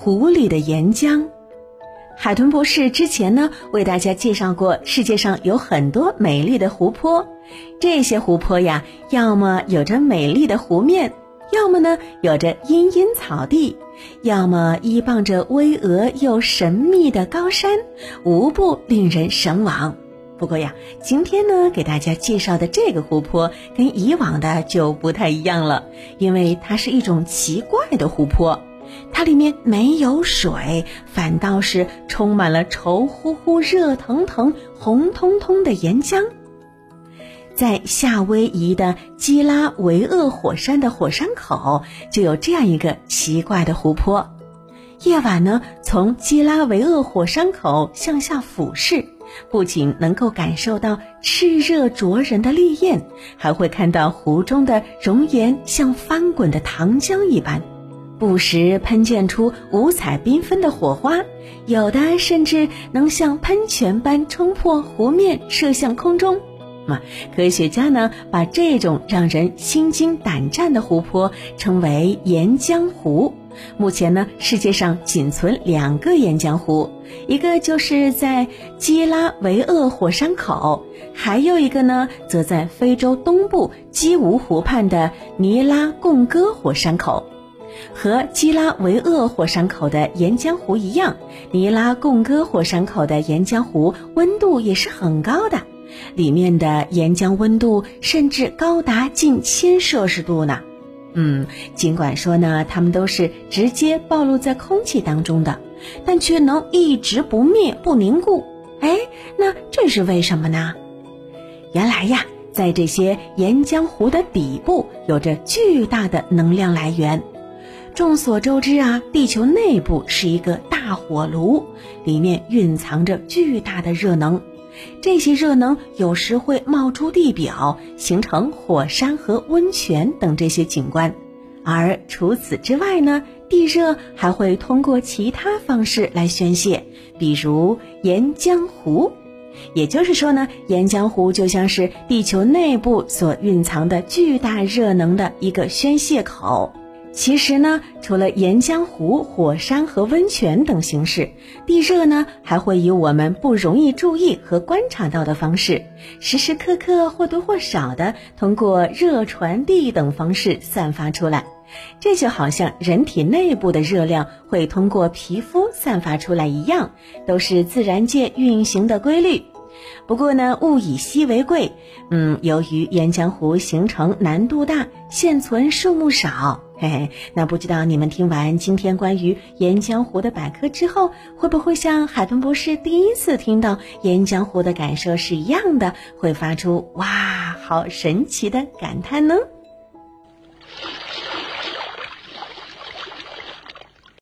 湖里的岩浆。海豚博士之前呢，为大家介绍过，世界上有很多美丽的湖泊，这些湖泊呀，要么有着美丽的湖面，要么呢有着茵茵草地，要么依傍着巍峨又神秘的高山，无不令人神往。不过呀，今天呢给大家介绍的这个湖泊跟以往的就不太一样了，因为它是一种奇怪的湖泊。它里面没有水，反倒是充满了稠乎乎、热腾腾、红彤彤的岩浆。在夏威夷的基拉维厄火山的火山口，就有这样一个奇怪的湖泊。夜晚呢，从基拉维厄火山口向下俯视，不仅能够感受到炽热灼人的烈焰，还会看到湖中的熔岩像翻滚的糖浆一般。不时喷溅出五彩缤纷的火花，有的甚至能像喷泉般冲破湖面射向空中。嘛，科学家呢把这种让人心惊胆战的湖泊称为岩浆湖。目前呢，世界上仅存两个岩浆湖，一个就是在基拉维厄火山口，还有一个呢则在非洲东部基吾湖畔的尼拉贡戈火山口。和基拉维厄火山口的岩浆湖一样，尼拉贡戈火山口的岩浆湖温度也是很高的，里面的岩浆温度甚至高达近千摄氏度呢。嗯，尽管说呢，它们都是直接暴露在空气当中的，但却能一直不灭不凝固。哎，那这是为什么呢？原来呀，在这些岩浆湖的底部有着巨大的能量来源。众所周知啊，地球内部是一个大火炉，里面蕴藏着巨大的热能。这些热能有时会冒出地表，形成火山和温泉等这些景观。而除此之外呢，地热还会通过其他方式来宣泄，比如岩浆湖。也就是说呢，岩浆湖就像是地球内部所蕴藏的巨大热能的一个宣泄口。其实呢，除了岩浆湖、火山和温泉等形式，地热呢还会以我们不容易注意和观察到的方式，时时刻刻或多或少的通过热传递等方式散发出来。这就好像人体内部的热量会通过皮肤散发出来一样，都是自然界运行的规律。不过呢，物以稀为贵，嗯，由于岩浆湖形成难度大，现存数目少。嘿嘿，那不知道你们听完今天关于岩浆湖的百科之后，会不会像海豚博士第一次听到岩浆湖的感受是一样的，会发出“哇，好神奇”的感叹呢？